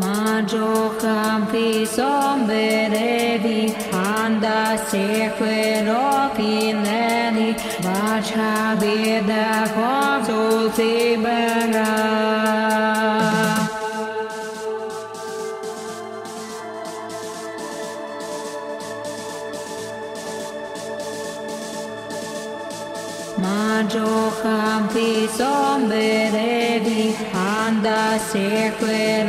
Manjoham somberevi anda sequero fineni vacha vida consultibera. Manjoham somberevi anda sequero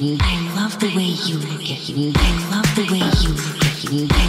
I love the way you look at me. I love the way you look at me.